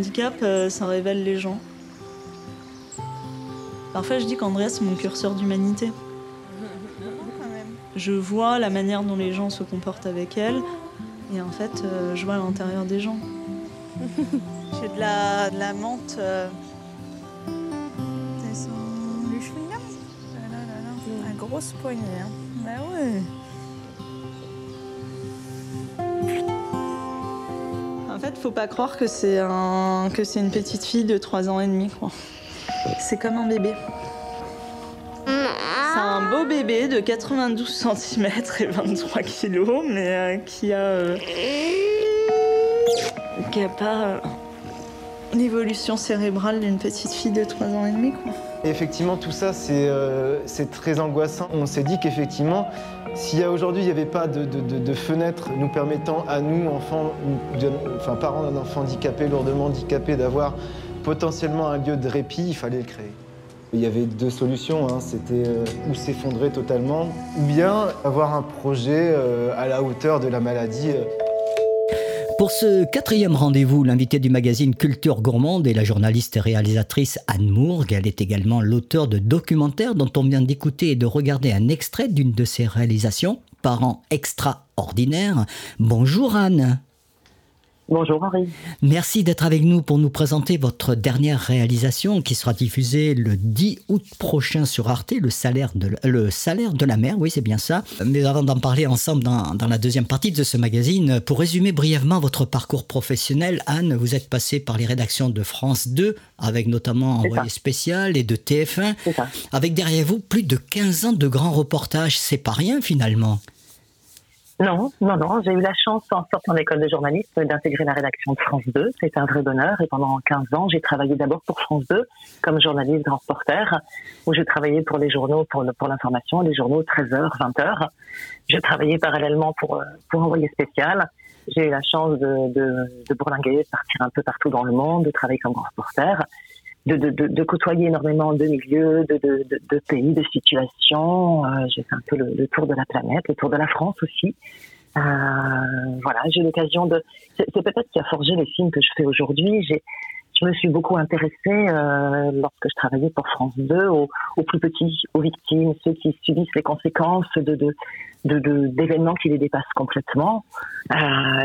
Le handicap, euh, ça révèle les gens. Parfois, je dis qu'Andrea, c'est mon curseur d'humanité. Je vois la manière dont les gens se comportent avec elle, et en fait, euh, je vois l'intérieur des gens. J'ai de la, de la menthe. euh, C'est son du chewing-gum là. La grosse poignée. Hein. Bah ouais. Faut pas croire que c'est un... que c'est une petite fille de 3 ans et demi, quoi. C'est comme un bébé. C'est un beau bébé de 92 cm et 23 kg, mais euh, qui a. euh, qui a pas euh, l'évolution cérébrale d'une petite fille de 3 ans et demi, quoi. Effectivement, tout ça, c'est euh, c'est très angoissant. On s'est dit qu'effectivement, s'il y a aujourd'hui, il n'y avait pas de, fenêtre nous permettant à nous, enfants, enfin parents d'un enfant handicapé, lourdement handicapé, d'avoir potentiellement un lieu de répit, il fallait le créer. Il y avait deux solutions, hein. c'était euh, ou s'effondrer totalement, ou bien avoir un projet euh, à la hauteur de la maladie. Pour ce quatrième rendez-vous, l'invité du magazine Culture Gourmande est la journaliste et réalisatrice Anne Mourgue. Elle est également l'auteur de documentaires dont on vient d'écouter et de regarder un extrait d'une de ses réalisations, Parents extraordinaires. Bonjour Anne. Bonjour Henri. Merci d'être avec nous pour nous présenter votre dernière réalisation qui sera diffusée le 10 août prochain sur Arte, le salaire de, le salaire de la mer, oui c'est bien ça. Mais avant d'en parler ensemble dans, dans la deuxième partie de ce magazine, pour résumer brièvement votre parcours professionnel, Anne, vous êtes passée par les rédactions de France 2, avec notamment Envoyé spécial et de TF1, C'est ça. avec derrière vous plus de 15 ans de grands reportages, c'est pas rien finalement. Non, non, non. J'ai eu la chance, en sortant d'école de journalisme, d'intégrer la rédaction de France 2. C'était un vrai bonheur. Et pendant 15 ans, j'ai travaillé d'abord pour France 2 comme journaliste grand reporter, où je travaillais pour les journaux, pour, l'information, les journaux 13h, 20h. Je travaillais parallèlement pour, euh, pour Envoyé spécial. J'ai eu la chance de, de, de de partir un peu partout dans le monde, de travailler comme grand reporter. De, de, côtoyer énormément de milieux, de, pays, de situations. Euh, j'ai fait un peu le, tour de la planète, le tour de la France aussi. Euh, voilà, j'ai l'occasion de. C'est peut-être ce qui a forgé les films que je fais aujourd'hui. J'ai, je me suis beaucoup intéressée euh, lorsque je travaillais pour France 2 aux, plus petits, aux victimes, ceux qui subissent les conséquences de, d'événements qui les dépassent complètement.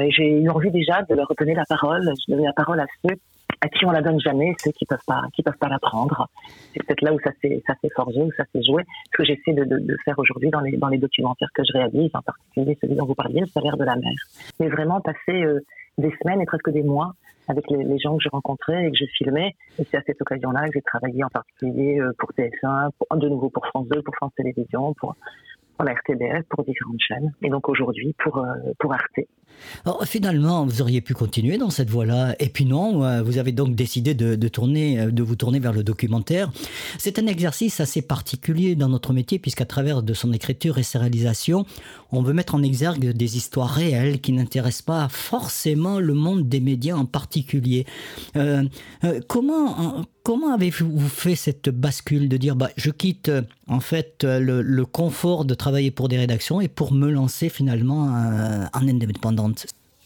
J'ai eu envie déjà de leur donner la parole. Je donnais la parole à ceux à qui on la donne jamais, ceux qui peuvent pas, qui peuvent pas la prendre. C'est peut-être là où ça s'est, ça où ça s'est joué. Ce que j'essaie de, faire aujourd'hui dans les, dans documentaires que je réalise, en particulier celui dont vous parliez, le salaire de la mer. Mais vraiment passer euh, des semaines et presque des mois avec les, gens que je rencontrais et que je filmais. Et c'est à cette occasion-là que j'ai travaillé en particulier euh, pour TF1, pour, de nouveau pour France 2, pour France Télévisions, pour, la RTBF, pour différentes chaînes. Et donc aujourd'hui pour, euh, pour Arte. Alors, finalement, vous auriez pu continuer dans cette voie-là. Et puis non, euh, vous avez donc décidé de, tourner, euh, de vous tourner vers le documentaire. C'est un exercice assez particulier dans notre métier, puisqu'à travers de son écriture et ses réalisations, on veut mettre en exergue des histoires réelles qui n'intéressent pas forcément le monde des médias en particulier. Euh, comment, comment avez-vous fait cette bascule de dire, bah, je quitte en fait le, le confort de travailler pour des rédactions et pour me lancer finalement en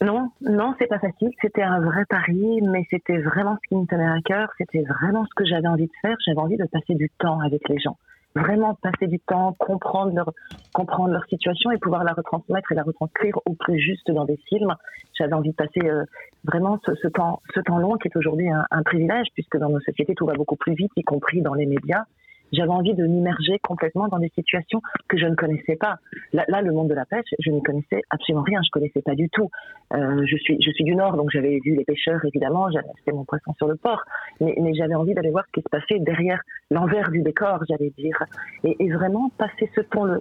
Non, non, c'est pas facile. C'était un vrai pari, mais c'était vraiment ce qui me tenait à cœur. C'était vraiment ce que j'avais envie de faire. J'avais envie de passer du temps avec les gens. Vraiment passer du temps, comprendre leur, situation et pouvoir la retransmettre et la retranscrire au plus juste dans des films. J'avais envie de passer euh, vraiment ce, temps, ce temps long qui est aujourd'hui un privilège puisque dans nos sociétés tout va beaucoup plus vite, y compris dans les médias. J'avais envie de m'immerger complètement dans des situations que je ne connaissais pas. Là, le monde de la pêche, je n'y connaissais absolument rien. Je connaissais pas du tout. Euh, je suis, du Nord, donc j'avais vu les pêcheurs évidemment. Acheté mon poisson sur le port, mais, j'avais envie d'aller voir ce qui se passait derrière l'envers du décor, j'allais dire, et, vraiment passer ce temps, le,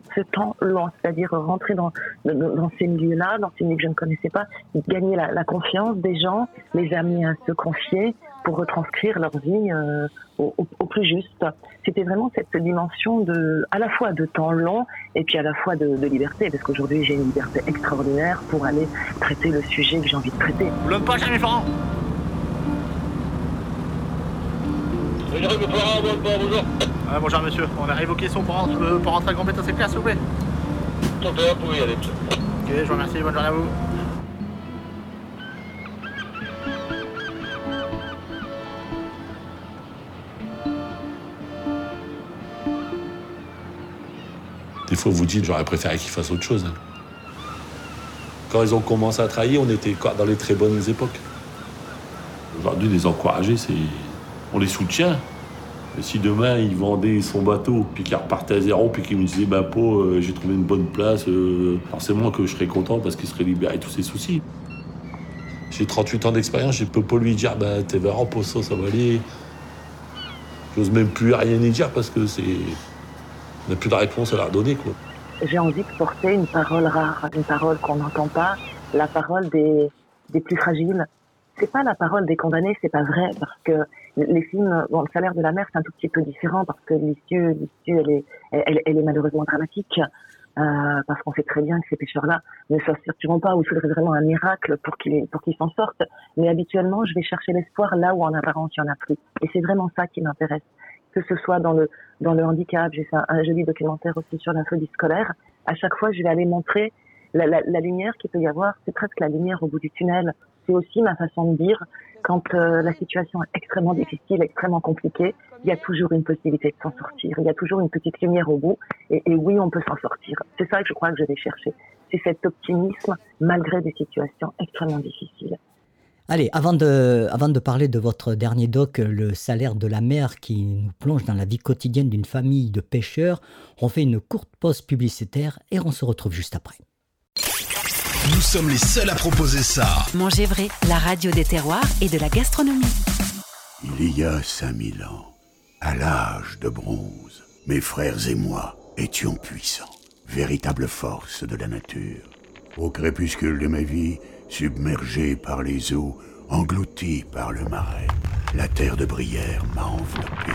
c'est-à-dire rentrer dans, ces milieux-là, dans ces milieux que je ne connaissais pas, gagner la, confiance des gens, les amener à se confier pour retranscrire leur vie euh, au, au, au, plus juste. C'était vraiment cette dimension de, à la fois de temps long et puis à la fois de, de liberté, parce qu'aujourd'hui j'ai une liberté extraordinaire pour aller traiter le sujet que j'ai envie de traiter. L'homme pas jamais franc bonjour. Ah, bonjour monsieur, on arrive au caisson pour, rentrer, pour rentrer à Grand c'est clair s'il vous plaît Tentez, vous pouvez y aller monsieur. Ok, je vous remercie, bonne journée à vous. Vous dites, j'aurais préféré qu'ils fassent autre chose. Quand ils ont commencé à travailler, on était dans les très bonnes époques. Aujourd'hui, les encourager, c'est. On les soutient. Mais si demain, ils vendaient son bateau, puis qu'ils repartaient à zéro, puis qu'ils me disaient, bah, Po, euh, j'ai trouvé une bonne place, euh, forcément que je serais content parce qu'il serait libéré de tous ses soucis. J'ai 38 ans d'expérience, je peux pas lui dire, bah, t'es verras, pour ça, ça va aller. J'ose même plus rien y dire parce que c'est. Plus de réponse à leur donner. J'ai envie de porter une parole rare, une parole qu'on n'entend pas, la parole des, des plus fragiles. C'est pas la parole des condamnés, c'est pas vrai, parce que les films, bon, le salaire de la mer, c'est un tout petit peu différent, parce que l'issue, l'issue, elle est, elle est malheureusement dramatique. Euh, parce qu'on sait très bien que ces pêcheurs-là ne s'en sortiront pas, ou il faudrait vraiment un miracle pour qu'ils pour qu'ils s'en sortent. Mais habituellement, je vais chercher l'espoir là où en apparence il y en a plus. Et c'est vraiment ça qui m'intéresse, que ce soit dans le dans le handicap. J'ai fait un, joli documentaire aussi sur la scolaire. À chaque fois, je vais aller montrer la, la, la lumière qu'il peut y avoir. C'est presque la lumière au bout du tunnel. C'est aussi ma façon de dire quand euh, la situation est extrêmement difficile, extrêmement compliquée, il y a toujours une possibilité de s'en sortir. Il y a toujours une petite lumière au bout. Et oui, on peut s'en sortir. C'est ça que je crois que je vais chercher. C'est cet optimisme malgré des situations extrêmement difficiles. Allez, avant de, avant de parler de votre dernier doc, le salaire de la mer qui nous plonge dans la vie quotidienne d'une famille de pêcheurs, on fait une courte pause publicitaire et on se retrouve juste après. Nous sommes les seuls à proposer ça. Manger vrai, la radio des terroirs et de la gastronomie. Il y a 5000 ans, à l'âge de bronze, mes frères et moi étions puissants, véritables forces de la nature. Au crépuscule de ma vie, submergé par les eaux, englouti par le marais, la terre de Brière m'a enveloppé.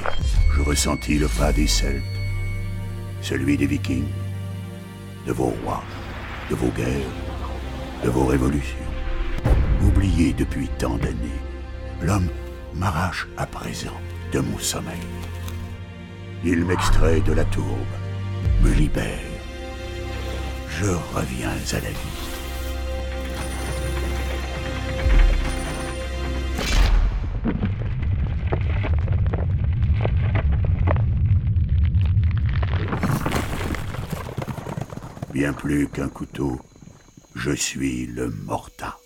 Je ressentis le pas des Celtes, celui des Vikings, de vos rois, de vos guerres de vos révolutions. Oublié depuis tant d'années, l'homme m'arrache à présent de mon sommeil. Il m'extrait de la tourbe, me libère. Je reviens à la vie. Bien plus qu'un couteau, je suis le Morta.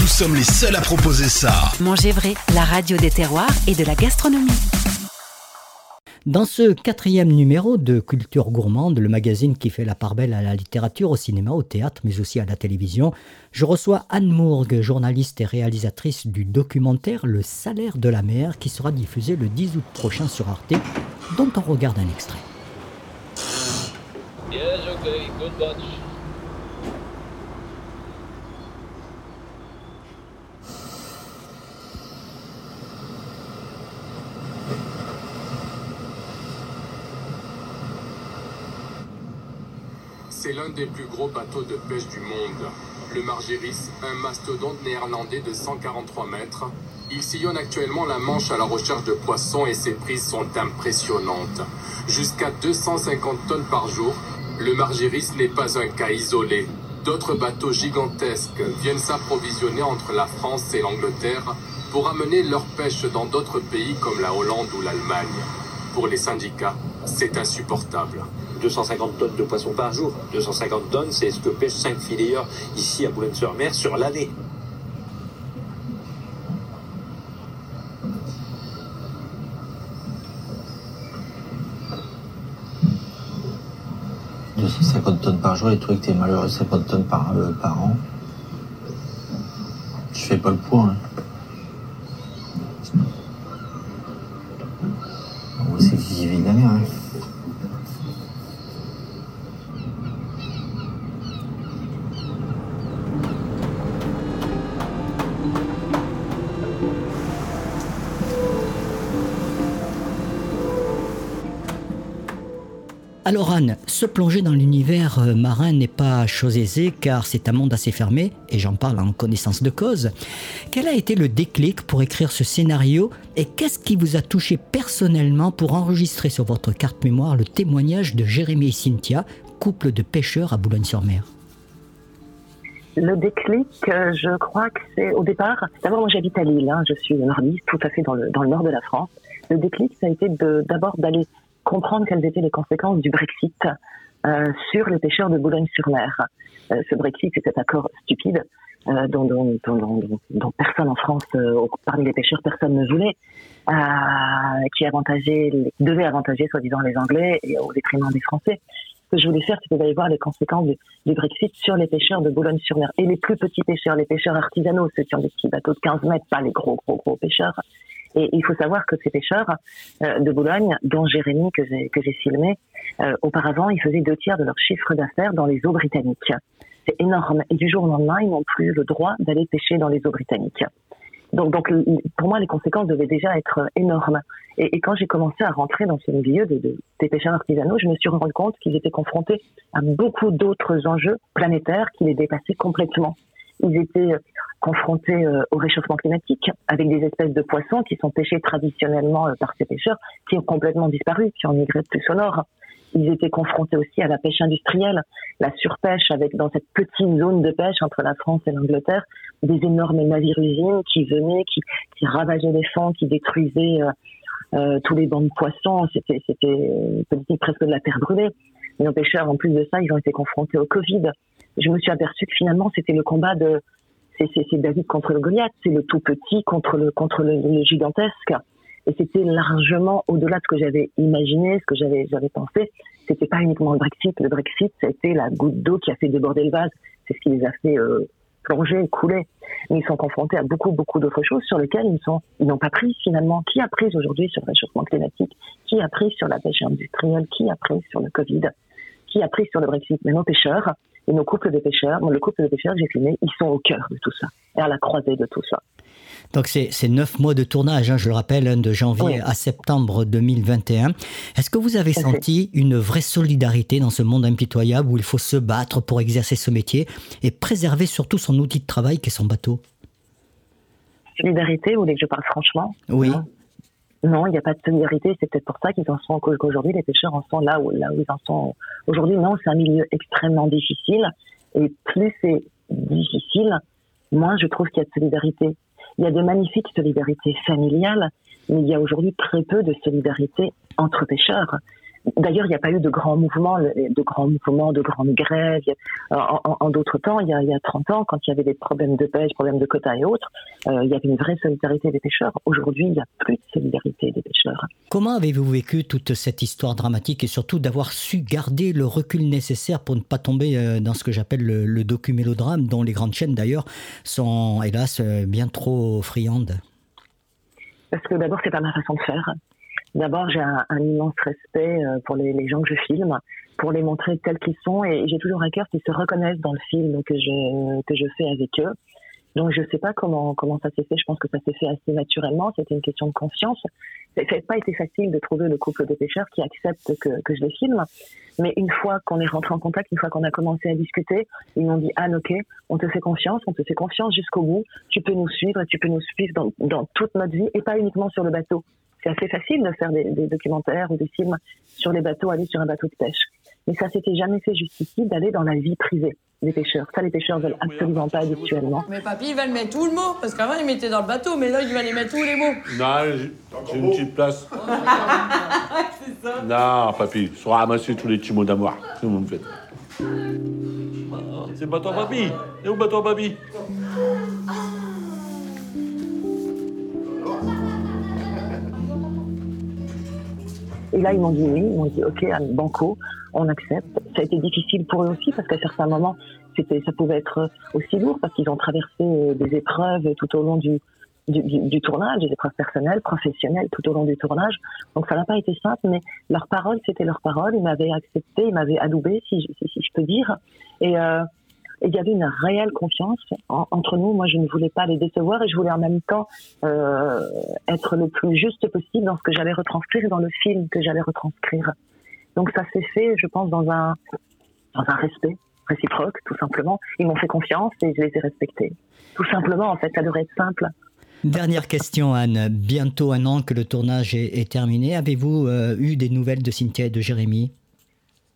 Nous sommes les seuls à proposer ça. Manger vrai, la radio des terroirs et de la gastronomie. Dans ce quatrième numéro de Culture Gourmande, le magazine qui fait la part belle à la littérature, au cinéma, au théâtre, mais aussi à la télévision, je reçois Anne Mourgue, journaliste et réalisatrice du documentaire Le salaire de la mer, qui sera diffusé le 10 août prochain sur Arte, dont on regarde un extrait. Yes, okay, good bunch. C'est l'un des plus gros bateaux de pêche du monde. Le Margiris, un mastodonte néerlandais de 143 mètres. Il sillonne actuellement la Manche à la recherche de poissons et ses prises sont impressionnantes. Jusqu'à 250 tonnes par jour, le Margiris n'est pas un cas isolé. D'autres bateaux gigantesques viennent s'approvisionner entre la France et l'Angleterre pour amener leur pêche dans d'autres pays comme la Hollande ou l'Allemagne. Pour les syndicats, c'est insupportable. 250 tonnes de poissons par jour. 250 tonnes, c'est ce que pêchent 5 fileyeurs ici à Boulogne-sur-Mer sur l'année. « 250 tonnes par jour et tu que t'es malheureux 50 tonnes par, euh, par an. Je fais pas le point. Hein. C'est qui vit la mer. Hein. Alors Anne, se plonger dans l'univers euh, marin n'est pas chose aisée car c'est un monde assez fermé et j'en parle en connaissance de cause. Quel a été le déclic pour écrire ce scénario et qu'est-ce qui vous a touché personnellement pour enregistrer sur votre carte mémoire le témoignage de Jérémy et Cynthia, couple de pêcheurs à Boulogne-sur-Mer? Le déclic, euh, je crois que c'est au départ. D'abord, moi j'habite à Lille, hein, je suis nordiste, tout à fait dans le, dans le nord de la France. Le déclic, ça a été d'abord d'aller comprendre quelles étaient les conséquences du Brexit euh, sur les pêcheurs de Boulogne-sur-Mer. Euh, ce Brexit, c'est cet accord stupide euh, dont, dont, dont, dont, personne en France, euh, parmi les pêcheurs, personne ne voulait, euh, qui avantageait, devait avantager soi-disant les Anglais et au détriment des Français. Ce que je voulais faire, c'était d'aller voir les conséquences du, du, Brexit sur les pêcheurs de Boulogne-sur-Mer et les plus petits pêcheurs, les pêcheurs artisanaux, ceux qui ont des petits bateaux de 15 mètres, pas les gros, gros, gros pêcheurs. Et il faut savoir que ces pêcheurs euh, de Boulogne, dont Jérémy que j'ai filmé, euh, auparavant, ils faisaient deux tiers de leur chiffre d'affaires dans les eaux britanniques. C'est énorme. Et du jour au lendemain, ils n'ont plus le droit d'aller pêcher dans les eaux britanniques. Donc, donc, pour moi, les conséquences devaient déjà être énormes. Et, quand j'ai commencé à rentrer dans ce milieu de, des pêcheurs artisanaux, je me suis rendu compte qu'ils étaient confrontés à beaucoup d'autres enjeux planétaires qui les dépassaient complètement. Ils étaient confrontés au réchauffement climatique avec des espèces de poissons qui sont pêchés traditionnellement par ces pêcheurs qui ont complètement disparu, qui ont migré plus au nord. Ils étaient confrontés aussi à la pêche industrielle, la surpêche avec dans cette petite zone de pêche entre la France et l'Angleterre, des énormes navires-usines qui venaient, qui, ravageaient les fonds, qui détruisaient euh, euh, tous les bancs de poissons. C'était c'était politique presque de la terre brûlée. Et nos pêcheurs, en plus de ça, ils ont été confrontés au Covid. Je me suis aperçu que finalement, c'était le combat de c'est David contre le Goliath, c'est le tout petit contre le contre le, le gigantesque. Et c'était largement au-delà de ce que j'avais imaginé, ce que j'avais j'avais pensé. C'était pas uniquement le Brexit. Le Brexit, c'était la goutte d'eau qui a fait déborder le vase. C'est ce qui les a fait euh, plonger, couler. Mais ils sont confrontés à beaucoup beaucoup d'autres choses sur lesquelles ils sont ils n'ont pas pris finalement. Qui a pris aujourd'hui sur le réchauffement climatique? Qui a pris sur la pêche industrielle? Qui a pris sur le Covid? Qui a pris sur le Brexit? Mais nos pêcheurs et nos couples de pêcheurs, le couple de pêcheurs que j'ai filmé, ils sont au cœur de tout ça et à la croisée de tout ça. Donc c'est neuf mois de tournage, hein, je le rappelle, hein, de janvier oui. à septembre 2021. Est-ce que vous avez senti une vraie solidarité dans ce monde impitoyable où il faut se battre pour exercer ce métier et préserver surtout son outil de travail qui est son bateau? Solidarité, vous voulez que je parle franchement? Oui. Non, il n'y a pas de solidarité. C'est peut-être pour ça qu'ils en sont qu'aujourd'hui les pêcheurs en sont là où, là où ils en sont. Aujourd'hui, non, c'est un milieu extrêmement difficile. Et plus c'est difficile, moins je trouve qu'il y a de solidarité. Il y a de magnifiques solidarités familiales, mais il y a aujourd'hui très peu de solidarité entre pêcheurs. D'ailleurs, il n'y a pas eu de grands mouvements, de grands mouvements, de grandes grèves. En, en, en d'autres temps, il y, a, il y, a, 30 ans, quand il y avait des problèmes de pêche, problèmes de quotas et autres, euh, il y avait une vraie solidarité des pêcheurs. Aujourd'hui, il n'y a plus de solidarité des pêcheurs. Comment avez-vous vécu toute cette histoire dramatique et surtout d'avoir su garder le recul nécessaire pour ne pas tomber euh, dans ce que j'appelle le, le docu-mélodrame, dont les grandes chaînes d'ailleurs sont, hélas, euh, bien trop friandes? Parce que d'abord, c'est pas ma façon de faire. D'abord, j'ai un, immense respect pour les, gens que je filme, pour les montrer tels qu'ils sont, et j'ai toujours à cœur qu'ils se reconnaissent dans le film que je que je fais avec eux. Donc, je sais pas comment comment ça s'est fait. Je pense que ça s'est fait assez naturellement. C'était une question de confiance. Ça n'a pas été facile de trouver le couple de pêcheurs qui accepte que, que je les filme. Mais une fois qu'on est rentré en contact, une fois qu'on a commencé à discuter, ils m'ont dit Anne, ok, on te fait confiance, on te fait confiance jusqu'au bout. Tu peux nous suivre, tu peux nous suivre dans, dans toute notre vie et pas uniquement sur le bateau c'est assez facile de faire des, des, documentaires ou des films sur les bateaux, aller sur un bateau de pêche. Mais ça s'était jamais fait jusqu'ici d'aller dans la vie privée des pêcheurs. Ça, les pêcheurs veulent absolument pas habituellement. Mais papy, il va le mettre tout le mot, parce qu'avant, il mettait dans le bateau, mais là, il va les mettre tous les mots. Non, j'ai une petite place. c'est ça. Non, papy, je ramasser tous les petits mots d'amour que vous me faites. C'est le bateau à papy. Et où le bateau à papy? Et là, ils m'ont dit oui, ils m'ont dit ok, banco, on accepte. Ça a été difficile pour eux aussi parce qu'à certains moments, c'était, ça pouvait être aussi lourd parce qu'ils ont traversé des épreuves tout au long du, du, tournage, des épreuves personnelles, professionnelles tout au long du tournage. Donc ça n'a pas été simple, mais leur parole, c'était leur parole. Ils m'avaient accepté, ils m'avaient adoubé, si, je peux dire. Et euh, il y avait une réelle confiance en, entre nous. Moi, je ne voulais pas les décevoir et je voulais en même temps euh, être le plus juste possible dans ce que j'allais retranscrire et dans le film que j'allais retranscrire. Donc ça s'est fait, je pense, dans un, dans un respect réciproque, tout simplement. Ils m'ont fait confiance et je les ai respectés. Tout simplement, en fait, ça devrait être simple. Dernière question, Anne. Bientôt un an que le tournage est, est terminé. Avez-vous euh, eu des nouvelles de Cynthia et de Jérémy?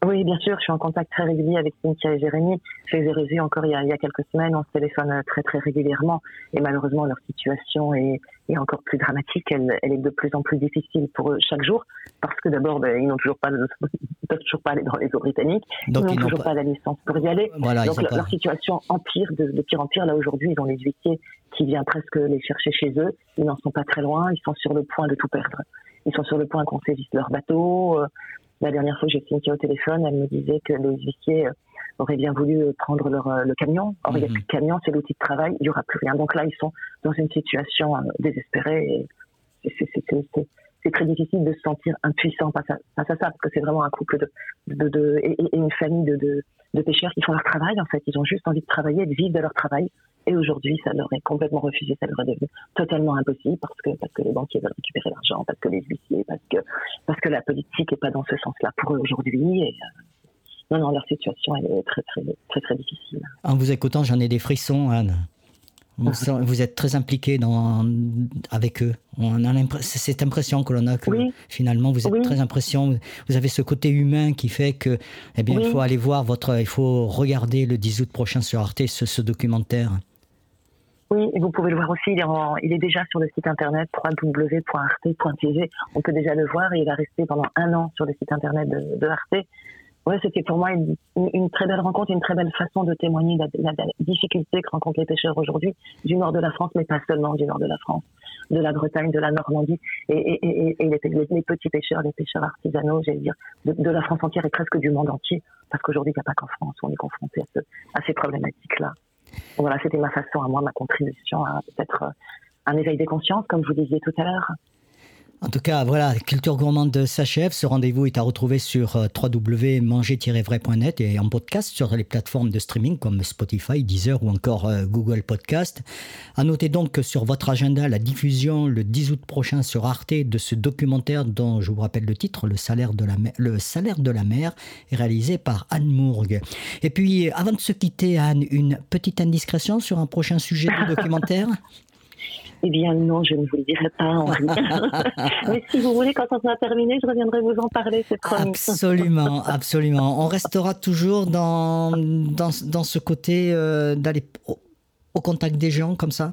Oui, bien sûr, je suis en contact très régulier avec Cynthia et Jérémy. Je les ai revus encore il y, a, il y, a, quelques semaines, on se téléphone très très régulièrement et malheureusement leur situation est, est encore plus dramatique. Elle, elle, est de plus en plus difficile pour eux chaque jour parce que d'abord, ben, ils n'ont toujours pas, ils peuvent toujours pas aller dans les eaux britanniques. Donc, ils n'ont toujours pas- pas... la licence pour y aller. Voilà, Donc leur, pas- leur situation empire de, de pire en pire. Là aujourd'hui, ils ont les huissiers qui viennent presque les chercher chez eux. Ils n'en sont pas très loin. Ils sont sur le point de tout perdre. Ils sont sur le point qu'on saisisse leur bateau. La dernière fois que j'ai Cynthia au téléphone, elle me disait que les huissiers euh, auraient bien voulu euh, prendre leur, euh, le camion. Or, il n'y a plus de camion, c'est l'outil de travail, il n'y aura plus rien. Donc là, ils sont dans une situation désespérée c'est- très difficile de se sentir impuissant face à, face à ça, parce que c'est vraiment un couple de, de, de- et, et une famille de, de, de pêcheurs qui font leur travail, en fait. Ils ont juste envie de travailler, de vivre de leur travail. Et aujourd'hui, ça leur est complètement refusé, ça leur est devenu totalement impossible parce que, parce que les banquiers veulent récupérer l'argent, parce que les huissiers, parce que, parce que la politique n'est pas dans ce sens-là pour eux aujourd'hui. Et, euh, non, non, leur situation, elle est très, très, très, très difficile. En vous écoutant, j'en ai des frissons, Anne. Vous êtes très impliqué dans, avec eux. On a cette impression que l'on a que finalement vous êtes Oui. très impression. Vous avez ce côté humain qui fait que, eh bien, il faut aller voir votre, il faut regarder le 10 août prochain sur Arte ce, ce documentaire. Oui, vous pouvez le voir aussi, il est, déjà sur le site internet www.arte.tv. On peut déjà le voir et il va rester pendant un an sur le site internet de, de Arte. Ouais, c'était pour moi une, très belle rencontre, une très belle façon de témoigner de la, difficulté que rencontrent les pêcheurs aujourd'hui du nord de la France, mais pas seulement du nord de la France, de la Bretagne, de la Normandie, et, les, petits pêcheurs, les pêcheurs artisanaux, j'allais dire, de, la France entière et presque du monde entier, parce qu'aujourd'hui, il n'y a pas qu'en France on est confronté à ces problématiques-là. Voilà, c'était ma façon à moi, ma contribution à peut-être euh, un éveil des consciences, comme vous disiez tout à l'heure. En tout cas, voilà, Culture Gourmande s'achève. Ce rendez-vous est à retrouver sur euh, www.manger-vrai.net et en podcast sur les plateformes de streaming comme Spotify, Deezer ou encore euh, Google Podcast. À noter donc sur votre agenda, la diffusion le 10 août prochain sur Arte de ce documentaire dont je vous rappelle le titre, Le salaire de la mer, de réalisé par Anne Mourgue. Et puis, avant de se quitter, Anne, une petite indiscrétion sur un prochain sujet du documentaire? Eh bien non, je ne vous le dirai pas. Mais si vous voulez, quand on sera terminé, je reviendrai vous en parler, c'est promis. Absolument, absolument. On restera toujours dans, dans, dans ce côté euh, d'aller au, au contact des gens comme ça?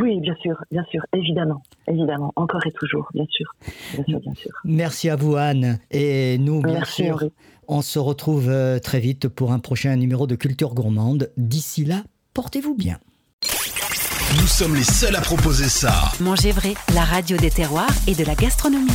Oui, bien sûr, bien sûr, évidemment, évidemment, encore et toujours, bien sûr, bien sûr, bien sûr. Merci à vous Anne. Et nous, bien Merci, sûr, Henri. on se retrouve euh, très vite pour un prochain numéro de Culture Gourmande. D'ici là, portez-vous bien. Nous sommes les seuls à proposer ça. Manger vrai, la radio des terroirs et de la gastronomie.